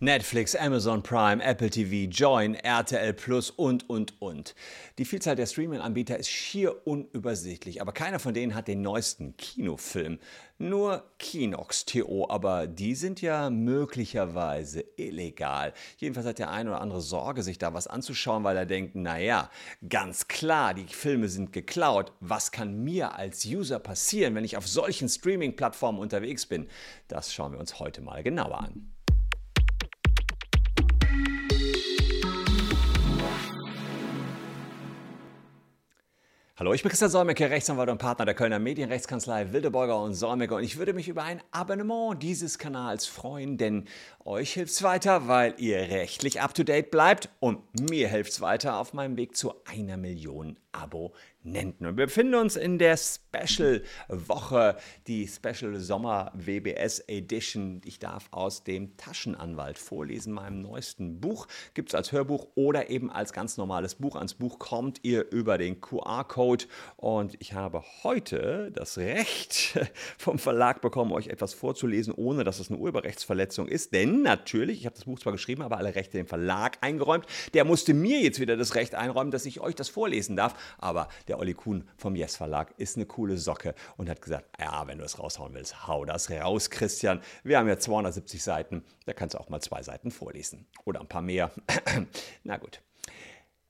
Netflix, Amazon Prime, Apple TV, Join, RTL Plus und, und, und. Die Vielzahl der Streaming-Anbieter ist schier unübersichtlich, aber keiner von denen hat den neuesten Kinofilm. Nur Kinox TO, aber die sind ja möglicherweise illegal. Jedenfalls hat der eine oder andere Sorge, sich da was anzuschauen, weil er denkt, naja, ganz klar, die Filme sind geklaut. Was kann mir als User passieren, wenn ich auf solchen Streaming-Plattformen unterwegs bin? Das schauen wir uns heute mal genauer an. Hallo, ich bin Christian Solmecke, Rechtsanwalt und Partner der Kölner Medienrechtskanzlei Wildeborger und Solmecke. Und ich würde mich über ein Abonnement dieses Kanals freuen, denn euch hilft es weiter, weil ihr rechtlich up-to-date bleibt. Und mir hilft es weiter auf meinem Weg zu einer Million Abonnenten. Und wir befinden uns in der Special-Woche, die Special Sommer WBS Edition. Ich darf aus dem Taschenanwalt vorlesen, meinem neuesten Buch. Gibt es als Hörbuch oder eben als ganz normales Buch. Ans Buch kommt ihr über den QR-Code. Und ich habe heute das Recht vom Verlag bekommen, euch etwas vorzulesen, ohne dass es eine Urheberrechtsverletzung ist. Denn natürlich, ich habe das Buch zwar geschrieben, aber alle Rechte dem Verlag eingeräumt. Der musste mir jetzt wieder das Recht einräumen, dass ich euch das vorlesen darf. Aber der Olli Kuhn vom Yes Verlag ist eine coole Socke und hat gesagt, ja, wenn du es raushauen willst, hau das raus, Christian. Wir haben ja 270 Seiten, da kannst du auch mal zwei Seiten vorlesen. Oder ein paar mehr. Na gut.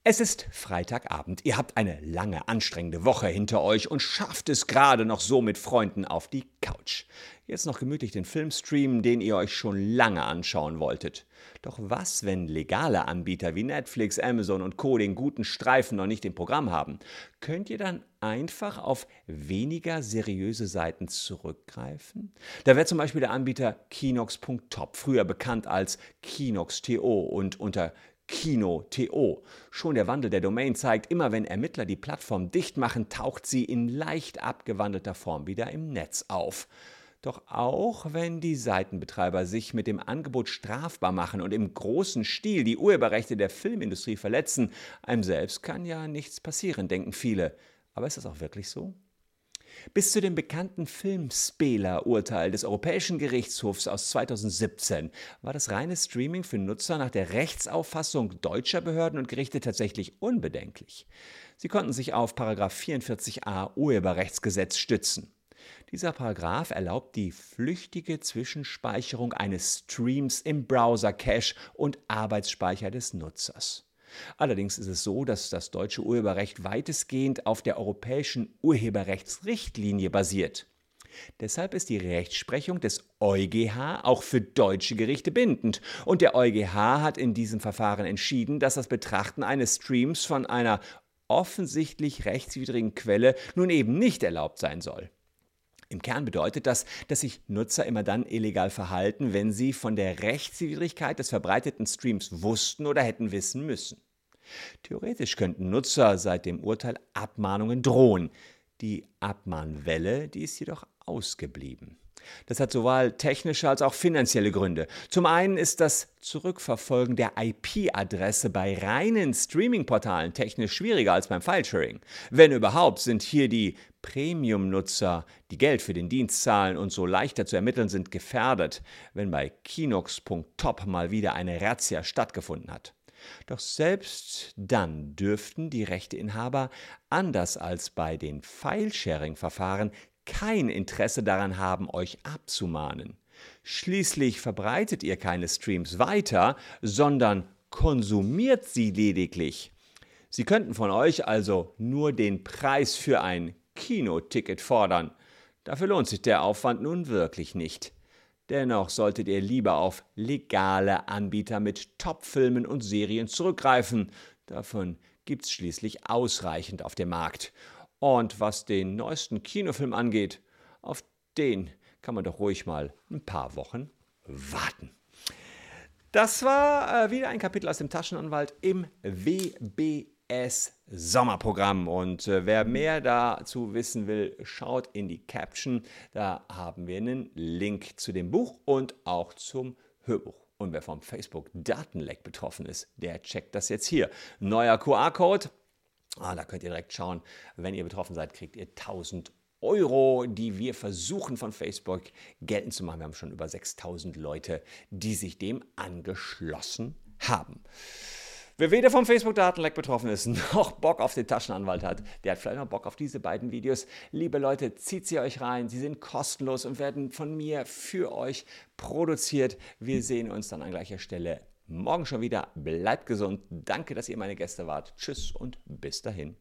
Es ist Freitagabend. Ihr habt eine lange, anstrengende Woche hinter euch und schafft es gerade noch so mit Freunden auf die Couch. Jetzt noch gemütlich den Film streamen, den ihr euch schon lange anschauen wolltet. Doch was, wenn legale Anbieter wie Netflix, Amazon und Co. den guten Streifen noch nicht im Programm haben? Könnt ihr dann einfach auf weniger seriöse Seiten zurückgreifen? Da wäre zum Beispiel der Anbieter Kinox.top, früher bekannt als Kinox.to und unter Kino.to. Schon der Wandel der Domain zeigt, immer wenn Ermittler die Plattform dicht machen, taucht sie in leicht abgewandelter Form wieder im Netz auf. Doch auch wenn die Seitenbetreiber sich mit dem Angebot strafbar machen und im großen Stil die Urheberrechte der Filmindustrie verletzen, einem selbst kann ja nichts passieren, denken viele. Aber ist das auch wirklich so? Bis zu dem bekannten Filmspela-Urteil des Europäischen Gerichtshofs aus 2017 war das reine Streaming für Nutzer nach der Rechtsauffassung deutscher Behörden und Gerichte tatsächlich unbedenklich. Sie konnten sich auf 44a Urheberrechtsgesetz stützen. Dieser Paragraph erlaubt die flüchtige Zwischenspeicherung eines Streams im Browser-Cache und Arbeitsspeicher des Nutzers. Allerdings ist es so, dass das deutsche Urheberrecht weitestgehend auf der europäischen Urheberrechtsrichtlinie basiert. Deshalb ist die Rechtsprechung des EuGH auch für deutsche Gerichte bindend. Und der EuGH hat in diesem Verfahren entschieden, dass das Betrachten eines Streams von einer offensichtlich rechtswidrigen Quelle nun eben nicht erlaubt sein soll. Im Kern bedeutet das, dass sich Nutzer immer dann illegal verhalten, wenn sie von der Rechtswidrigkeit des verbreiteten Streams wussten oder hätten wissen müssen. Theoretisch könnten Nutzer seit dem Urteil Abmahnungen drohen. Die Abmahnwelle, die ist jedoch ausgeblieben. Das hat sowohl technische als auch finanzielle Gründe. Zum einen ist das Zurückverfolgen der IP-Adresse bei reinen Streaming-Portalen technisch schwieriger als beim Filesharing. Wenn überhaupt, sind hier die Premium-Nutzer, die Geld für den Dienst zahlen und so leichter zu ermitteln sind, gefährdet, wenn bei Kinox.top mal wieder eine Razzia stattgefunden hat. Doch selbst dann dürften die Rechteinhaber, anders als bei den File-Sharing-Verfahren, kein Interesse daran haben, euch abzumahnen. Schließlich verbreitet ihr keine Streams weiter, sondern konsumiert sie lediglich. Sie könnten von euch also nur den Preis für ein Kinoticket fordern. Dafür lohnt sich der Aufwand nun wirklich nicht. Dennoch solltet ihr lieber auf legale Anbieter mit Top-Filmen und Serien zurückgreifen. Davon gibt's schließlich ausreichend auf dem Markt. Und was den neuesten Kinofilm angeht, auf den kann man doch ruhig mal ein paar Wochen warten. Das war äh, wieder ein Kapitel aus dem Taschenanwalt im WBS Sommerprogramm. Und äh, wer mehr dazu wissen will, schaut in die Caption. Da haben wir einen Link zu dem Buch und auch zum Hörbuch. Und wer vom Facebook-Datenleck betroffen ist, der checkt das jetzt hier. Neuer QR-Code. Ah, da könnt ihr direkt schauen, wenn ihr betroffen seid, kriegt ihr 1000 Euro, die wir versuchen von Facebook geltend zu machen. Wir haben schon über 6000 Leute, die sich dem angeschlossen haben. Wer weder vom Facebook-Datenleck betroffen ist, noch Bock auf den Taschenanwalt hat, der hat vielleicht noch Bock auf diese beiden Videos. Liebe Leute, zieht sie euch rein. Sie sind kostenlos und werden von mir für euch produziert. Wir sehen uns dann an gleicher Stelle morgen schon wieder. Bleibt gesund. Danke, dass ihr meine Gäste wart. Tschüss und bis dahin.